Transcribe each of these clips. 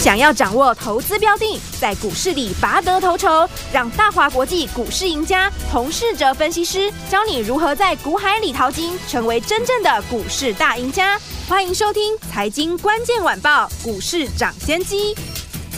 想要掌握投资标的，在股市里拔得头筹，让大华国际股市赢家洪世哲分析师教你如何在股海里淘金，成为真正的股市大赢家。欢迎收听《财经关键晚报》股市涨先机。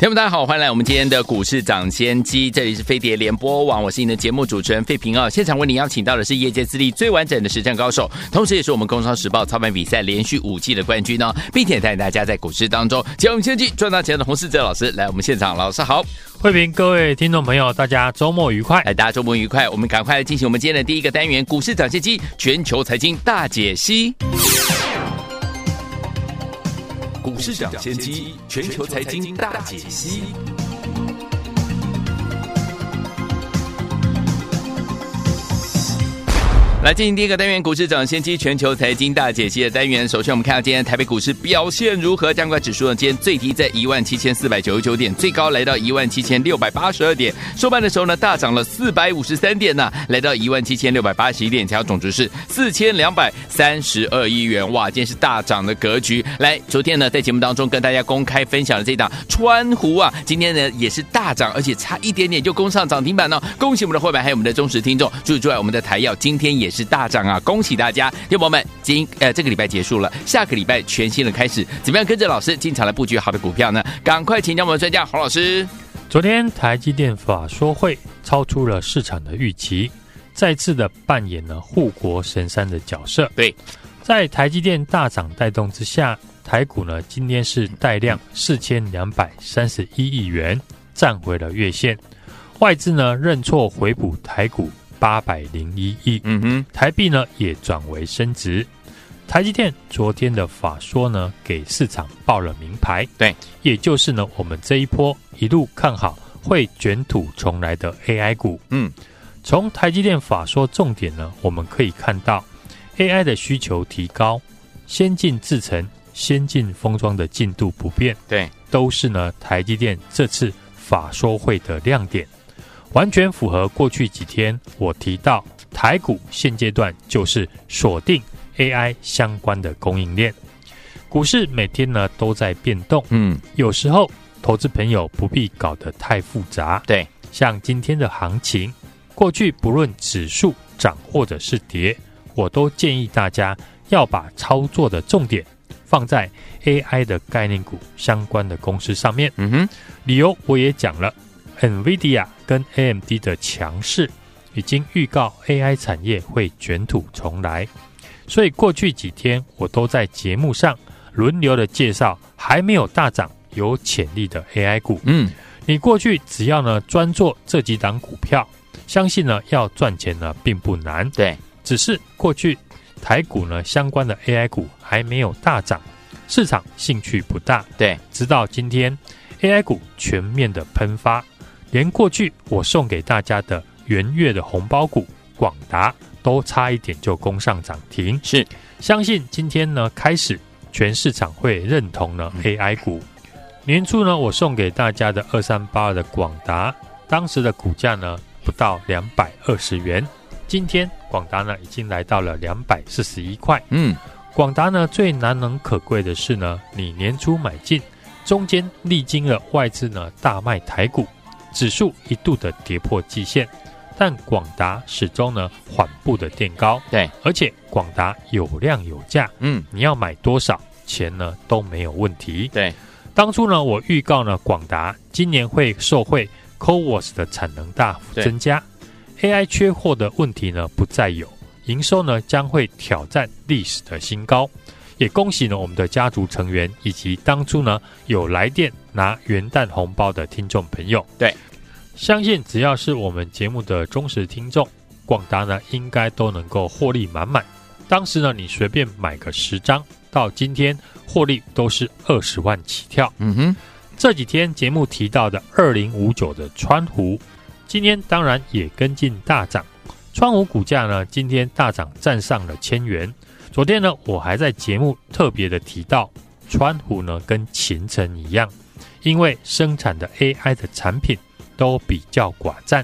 听众大家好，欢迎来我们今天的股市涨先机，这里是飞碟联播网，我是你的节目主持人费平哦。现场为你邀请到的是业界资历最完整的实战高手，同时也是我们工商时报操盘比赛连续五季的冠军哦，并且带领大家在股市当中捡我先机赚大钱的洪世哲老师来我们现场，老师好，慧平，各位听众朋友，大家周末愉快，来大家周末愉快，我们赶快来进行我们今天的第一个单元股市涨先机全球财经大解析。股市抢先机，全球财经大解析。来进行第一个单元，股市涨先机全球财经大解析的单元。首先，我们看到今天台北股市表现如何？加权指数呢？今天最低在一万七千四百九十九点，最高来到一万七千六百八十二点。收盘的时候呢，大涨了四百五十三点呢，来到一万七千六百八十一点，成交总值是四千两百三十二亿元。哇，今天是大涨的格局。来，昨天呢，在节目当中跟大家公开分享的这档川湖啊，今天呢也是大涨，而且差一点点就攻上涨停板了。恭喜我们的会员，还有我们的忠实听众。除此之外，我们的台耀今天也是大涨啊！恭喜大家，听众朋友们，今呃这个礼拜结束了，下个礼拜全新的开始，怎么样跟着老师进场来布局好的股票呢？赶快请教我们的专家洪老师。昨天台积电法说会超出了市场的预期，再次的扮演了护国神山的角色。对，在台积电大涨带动之下，台股呢今天是带量四千两百三十一亿元，站回了月线，外资呢认错回补台股。八百零一亿，嗯哼，台币呢也转为升值。台积电昨天的法说呢，给市场报了名牌，对，也就是呢，我们这一波一路看好会卷土重来的 AI 股。嗯，从台积电法说重点呢，我们可以看到 AI 的需求提高，先进制程、先进封装的进度不变，对，都是呢台积电这次法说会的亮点。完全符合过去几天我提到台股现阶段就是锁定 AI 相关的供应链，股市每天呢都在变动，嗯，有时候投资朋友不必搞得太复杂，对，像今天的行情，过去不论指数涨或者是跌，我都建议大家要把操作的重点放在 AI 的概念股相关的公司上面，嗯哼，理由我也讲了。NVIDIA 跟 AMD 的强势已经预告 AI 产业会卷土重来，所以过去几天我都在节目上轮流的介绍还没有大涨、有潜力的 AI 股。嗯，你过去只要呢专做这几档股票，相信呢要赚钱呢并不难。对，只是过去台股呢相关的 AI 股还没有大涨，市场兴趣不大。对，直到今天 AI 股全面的喷发。连过去我送给大家的元月的红包股广达都差一点就攻上涨停，是相信今天呢开始全市场会认同呢 AI 股。年初呢我送给大家的二三八二的广达，当时的股价呢不到两百二十元，今天广达呢已经来到了两百四十一块。嗯，广达呢最难能可贵的是呢，你年初买进，中间历经了外资呢大卖台股。指数一度的跌破季线，但广达始终呢缓步的垫高，对，而且广达有量有价，嗯，你要买多少钱呢都没有问题。对，当初呢我预告呢广达今年会受惠 CoWoS 的产能大幅增加，AI 缺货的问题呢不再有，营收呢将会挑战历史的新高。也恭喜呢我们的家族成员以及当初呢有来电拿元旦红包的听众朋友，对，相信只要是我们节目的忠实听众，广达呢应该都能够获利满满。当时呢你随便买个十张，到今天获利都是二十万起跳。嗯哼，这几天节目提到的二零五九的川湖，今天当然也跟进大涨。川湖股价呢今天大涨，站上了千元。昨天呢，我还在节目特别的提到，川湖呢跟勤诚一样，因为生产的 AI 的产品都比较寡占，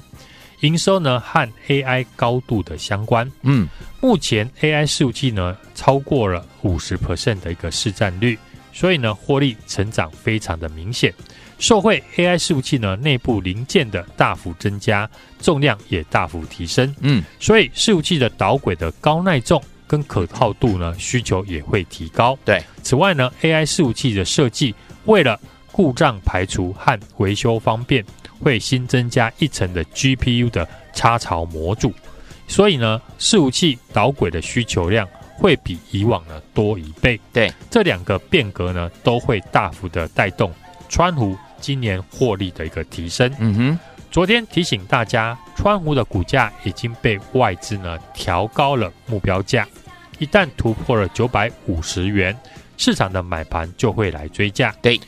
营收呢和 AI 高度的相关。嗯，目前 AI 伺服器呢超过了五十 percent 的一个市占率，所以呢获利成长非常的明显。受惠 AI 伺服器呢内部零件的大幅增加，重量也大幅提升。嗯，所以伺服器的导轨的高耐重。跟可靠度呢，需求也会提高。对，此外呢，AI 伺服器的设计，为了故障排除和维修方便，会新增加一层的 GPU 的插槽模组，所以呢，伺服器导轨的需求量会比以往呢多一倍。对，这两个变革呢，都会大幅的带动川湖今年获利的一个提升。嗯哼。昨天提醒大家，川湖的股价已经被外资呢调高了目标价，一旦突破了九百五十元，市场的买盘就会来追价。对，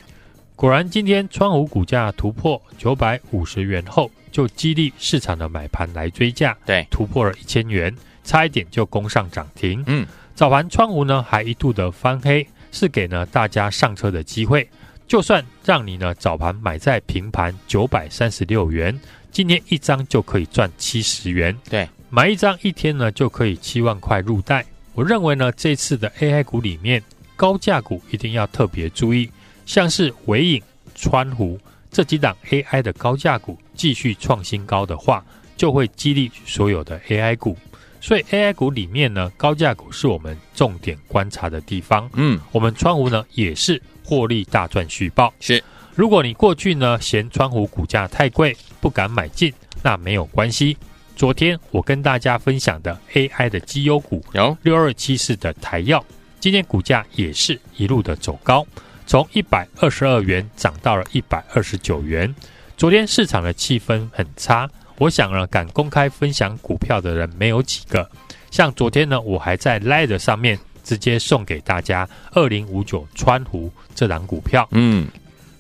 果然今天川湖股价突破九百五十元后，就激励市场的买盘来追价。对，突破了一千元，差一点就攻上涨停。嗯，早盘川湖呢还一度的翻黑，是给呢大家上车的机会。就算让你呢早盘买在平盘九百三十六元，今天一张就可以赚七十元。对，买一张一天呢就可以七万块入袋。我认为呢这次的 AI 股里面高价股一定要特别注意，像是纬颖、川湖这几档 AI 的高价股继续创新高的话，就会激励所有的 AI 股。所以 AI 股里面呢高价股是我们重点观察的地方。嗯，我们川湖呢也是。获利大赚续报是，如果你过去呢嫌川湖股价太贵不敢买进，那没有关系。昨天我跟大家分享的 AI 的绩优股有六二七四的台药，今天股价也是一路的走高，从一百二十二元涨到了一百二十九元。昨天市场的气氛很差，我想呢敢公开分享股票的人没有几个。像昨天呢，我还在 Line 上面。直接送给大家二零五九川湖这档股票，嗯，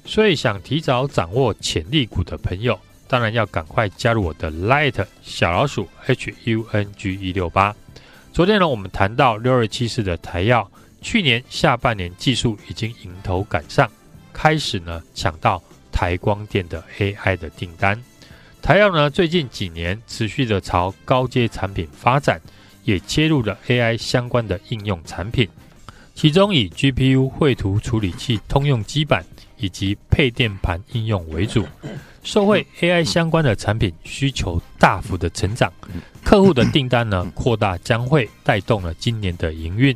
所以想提早掌握潜力股的朋友，当然要赶快加入我的 Light 小老鼠 H U N G 一六八。昨天呢，我们谈到六二七四的台燿，去年下半年技术已经迎头赶上，开始呢抢到台光电的 AI 的订单。台燿呢最近几年持续的朝高阶产品发展。也切入了 AI 相关的应用产品，其中以 GPU 绘图处理器通用基板以及配电盘应用为主。受惠 AI 相关的产品需求大幅的成长，客户的订单呢扩大，将会带动了今年的营运。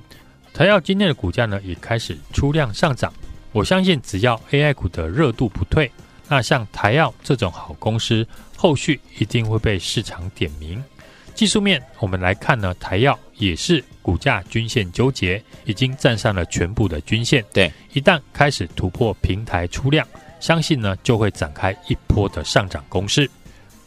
台药今天的股价呢也开始出量上涨。我相信只要 AI 股的热度不退，那像台药这种好公司，后续一定会被市场点名。技术面，我们来看呢，台药也是股价均线纠结，已经站上了全部的均线。对，一旦开始突破平台出量，相信呢就会展开一波的上涨攻势。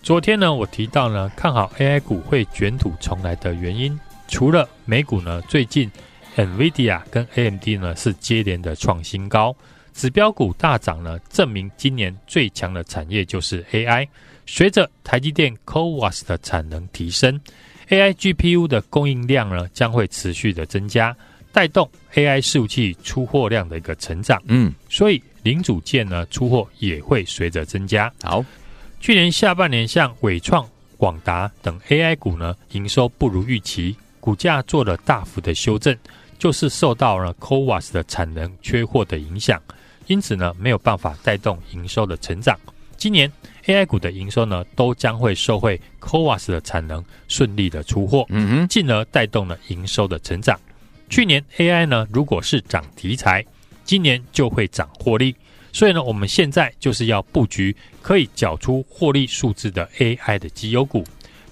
昨天呢，我提到呢，看好 AI 股会卷土重来的原因，除了美股呢，最近 NVIDIA 跟 AMD 呢是接连的创新高，指标股大涨呢，证明今年最强的产业就是 AI。随着台积电 CoWoS 的产能提升，AI GPU 的供应量呢将会持续的增加，带动 AI 伺服器出货量的一个成长。嗯，所以零组件呢出货也会随着增加。好，去年下半年像伟创、广达等 AI 股呢营收不如预期，股价做了大幅的修正，就是受到了 CoWAS 的产能缺货的影响，因此呢没有办法带动营收的成长。今年 AI 股的营收呢，都将会受惠 CoWAS 的产能顺利的出货，嗯哼，进而带动了营收的成长。去年 AI 呢，如果是涨题材，今年就会涨获利。所以呢，我们现在就是要布局可以缴出获利数字的 AI 的绩优股，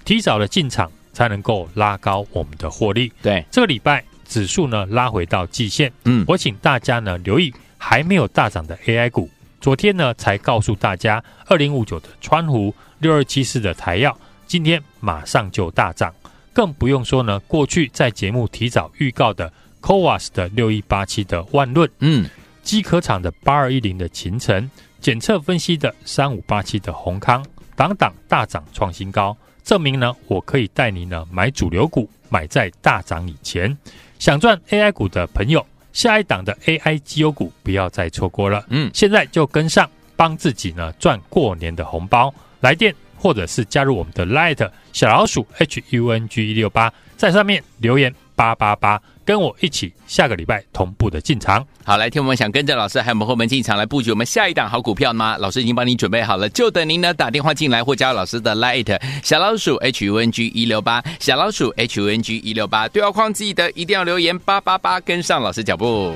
提早的进场才能够拉高我们的获利。对，这个礼拜指数呢拉回到季线，嗯，我请大家呢留意还没有大涨的 AI 股。昨天呢，才告诉大家，二零五九的川湖，六二七四的台药，今天马上就大涨，更不用说呢，过去在节目提早预告的 CoWoS 的六一八七的万润，嗯，机壳厂的八二一零的秦城，检测分析的三五八七的宏康，档档大涨创新高，证明呢，我可以带你呢买主流股，买在大涨以前。想赚 AI 股的朋友，下一档的 AI 绩优股不要再错过了。嗯，现在就跟上，帮自己呢赚过年的红包。来电或者是加入我们的 Light 小老鼠 H U N G 一六八，在上面留言八八八。跟我一起，下个礼拜同步的进场。好，来听我们想跟着老师还有我们后门进场来布局我们下一档好股票吗？老师已经帮您准备好了，就等您呢打电话进来或加老师的 Light 小老鼠 H U N G 一六八小老鼠 H U N G 一六八对话框记得一定要留言八八八，跟上老师脚步。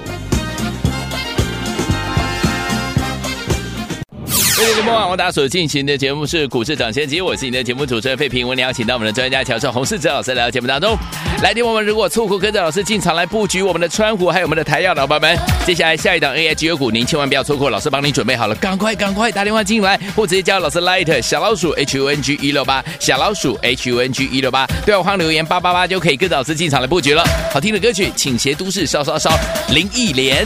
各位节目网，我大家所进行的节目是股市涨先机，我是你的节目主持人费平。我们邀请到我们的专家乔绍洪世哲老师来到节目当中。来电我们如果错过跟着老师进场来布局我们的川湖，还有我们的台燿的伙伴们，接下来下一档 AI 绩优股，您千万不要错过，老师帮你准备好了，赶快赶快打电话进来，或直接加老师 Light 小老鼠 H U N G 一六八小老鼠 H U N G 一六八，对话框留言八八八就可以跟着老师进场来布局了。好听的歌曲，请斜都市烧烧烧，林忆莲。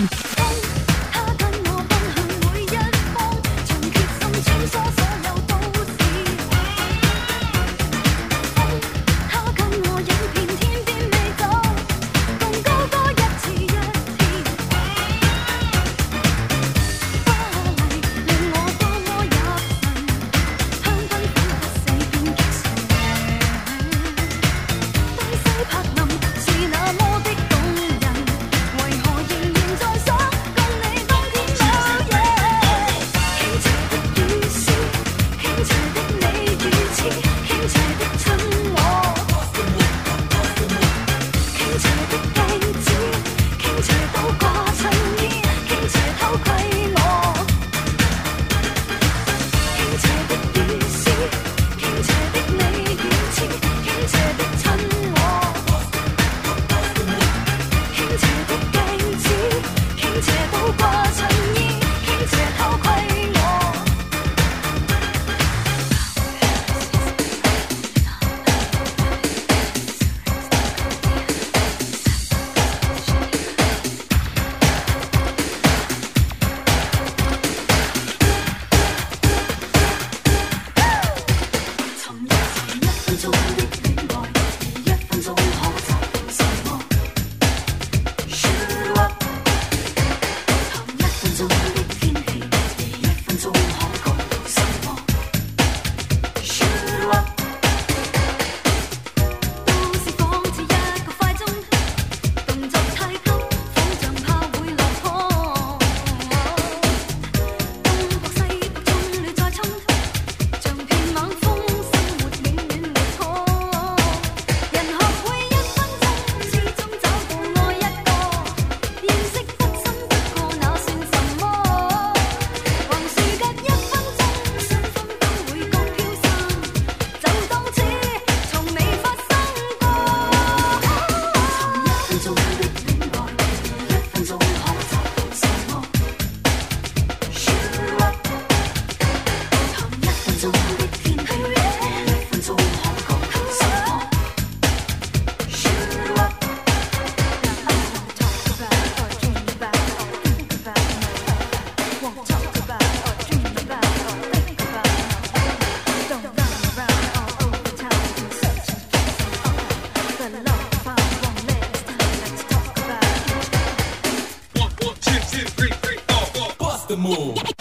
two, three, three, four, four. Bust the move.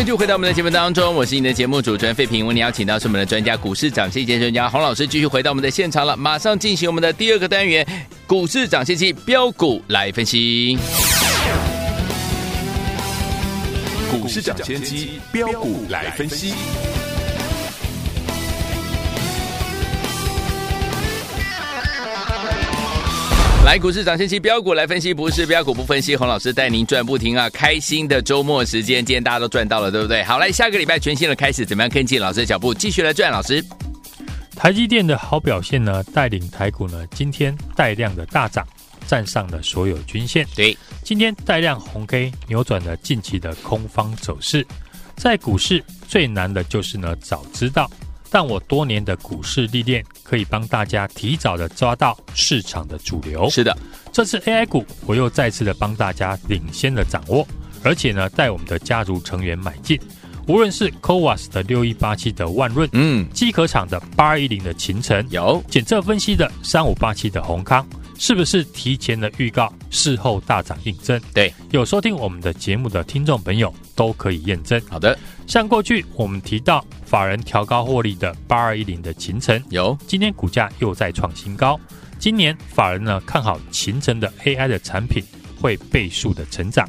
继续回到我们的节目当中，我是你的节目主持人费平。为你邀请到是我们的专家股市涨先机专家洪老师，继续回到我们的现场了，马上进行我们的第二个单元股市涨先期标股来分析。股市涨先机标股来分析。来，股市涨先期标股来分析，不是标股不分析。洪老师带您赚不停啊！开心的周末时间，今天大家都赚到了，对不对？好，来下个礼拜全新的开始，怎么样跟进老师的脚步，继续来赚？老师，台积电的好表现呢，带领台股呢今天带量的大涨，站上了所有均线。对，今天带量红 K 扭转了近期的空方走势。在股市最难的就是呢早知道。但我多年的股市历练，可以帮大家提早的抓到市场的主流。是的，这次 AI 股，我又再次的帮大家领先的掌握，而且呢，带我们的家族成员买进。无论是 CoWoS 的六一八七的万润，嗯，机壳厂的八二一零的秦晨，有检测分析的三五八七的宏康。是不是提前的预告，事后大涨印证？对，有收听我们的节目的听众朋友都可以验证。好的，像过去我们提到法人调高获利的八二一零的勤诚，有今天股价又再创新高。今年法人呢看好勤诚的 AI 的产品会倍数的成长，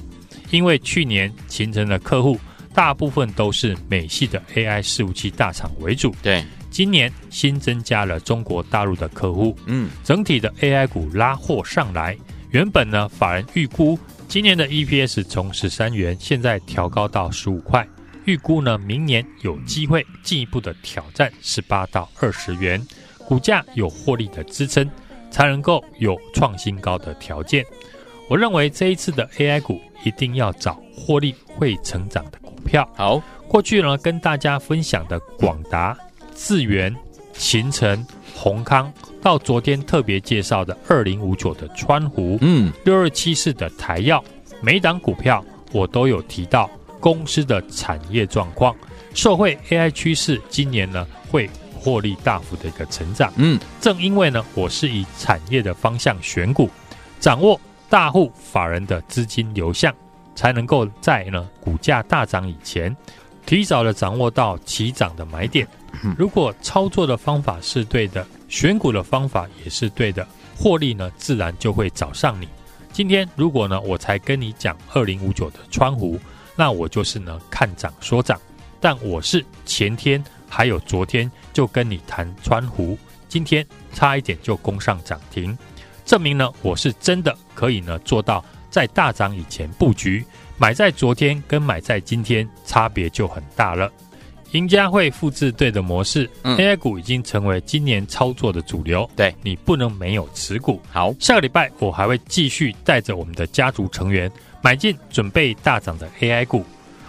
因为去年勤诚的客户大部分都是美系的 AI 伺服器大厂为主。对。今年新增加了中国大陆的客户，嗯，整体的 AI 股拉货上来。原本呢，法人预估今年的 EPS 从十三元，现在调高到十五块，预估呢明年有机会进一步的挑战十八到二十元，股价有获利的支撑，才能够有创新高的条件。我认为这一次的 AI 股一定要找获利会成长的股票。好，过去呢跟大家分享的广达。智原、勤诚、閎康，到昨天特别介绍的二零五九的川湖，嗯，六二七四的台药，每档股票我都有提到公司的产业状况，受惠 AI 趋势，今年呢会获利大幅的一个成长。嗯，正因为呢我是以产业的方向选股，掌握大户法人的资金流向，才能够在呢股价大涨以前，提早的掌握到起涨的买点。如果操作的方法是对的，选股的方法也是对的，获利呢自然就会找上你。今天如果呢我才跟你讲二零五九的川湖，那我就是呢看涨说涨。但我是前天还有昨天就跟你谈川湖，今天差一点就攻上涨停，证明呢我是真的可以呢做到在大涨以前布局，买在昨天跟买在今天差别就很大了。赢家会复制对的模式，嗯，AI 股已经成为今年操作的主流。对，你不能没有持股。好，下个礼拜我还会继续带着我们的家族成员买进准备大涨的 AI 股。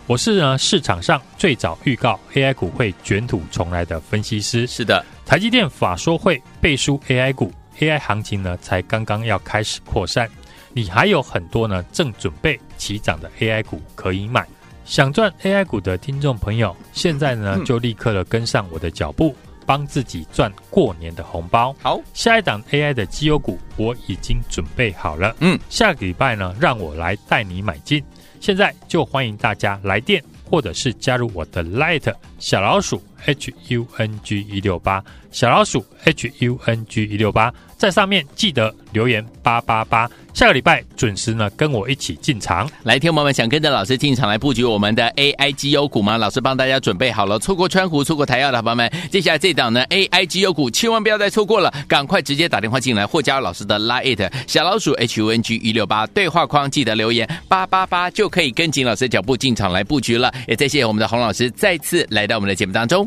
我是呢市场上最早预告 AI 股会卷土重来的分析师。是的，台积电法说会背书 AI 股，AI 行情呢才刚刚要开始扩散，你还有很多呢正准备起涨的 AI 股可以买。想赚 AI 股的听众朋友，现在呢就立刻的跟上我的脚步，帮自己赚过年的红包。好，下一档 AI 的绩优股我已经准备好了。嗯，下个礼拜呢，让我来带你买进。现在就欢迎大家来电，或者是加入我的 Light 小老鼠 H U N G 一六八小老鼠 H U N G 一六八，在上面记得留言八八八。下个礼拜准时呢，跟我一起进场。来，听众朋友们想跟着老师进场来布局我们的 AI 绩优股吗？老师帮大家准备好了，错过川湖、错过台燿的朋友们，接下来这档呢 AI 绩优股千万不要再错过了，赶快直接打电话进来或加入老师的 Line 小老鼠 HUNG 一六八对话框，记得留言八八八就可以跟紧老师脚步进场来布局了。也再谢谢我们的洪老师再次来到我们的节目当中。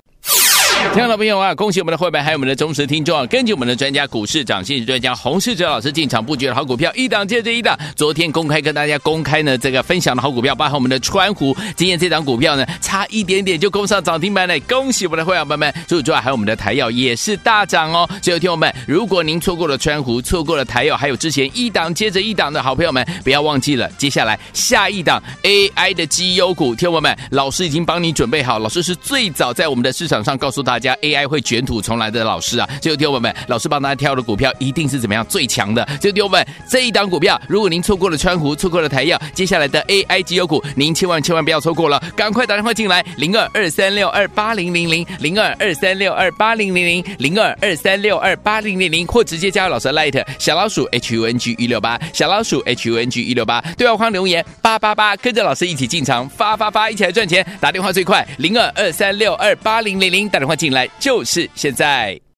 听众老朋友啊，恭喜我们的会员还有我们的忠实听众啊！根据我们的专家股市涨先机专家洪世哲老师进场布局的好股票，一档接着一档。昨天公开跟大家公开呢，这个分享的好股票，包含我们的川湖，今天这档股票呢，差一点点就攻上涨停板了，恭喜我们的会员朋友们！除此之外，还有我们的台药也是大涨哦。所以，听友们，如果您错过了川湖，错过了台药，还有之前一档接着一档的好朋友们，不要忘记了，接下来下一档 AI 的绩优股，听友们，老师已经帮你准备好，老师是最早在我们的市场上告诉大大家 AI 会卷土重来的老师啊，所以听友们，老师帮大家挑的股票一定是怎么样最强的。所以听友们，这一档股票，如果您错过了川湖，错过了台药，接下来的 AI 绩优股，您千万千万不要错过了，赶快打电话进来，零二二三六二八零零零，零二二三六二八零零零，零二二三六二八零零零，或直接加入老师的 Light 小老鼠 H U N G 一六八，小老鼠 H U N G 一六八，对话框留言八八八，跟着老师一起进场发发发，一起来赚钱，打电话最快零二二三六二八零零零，打电话进来就是现在。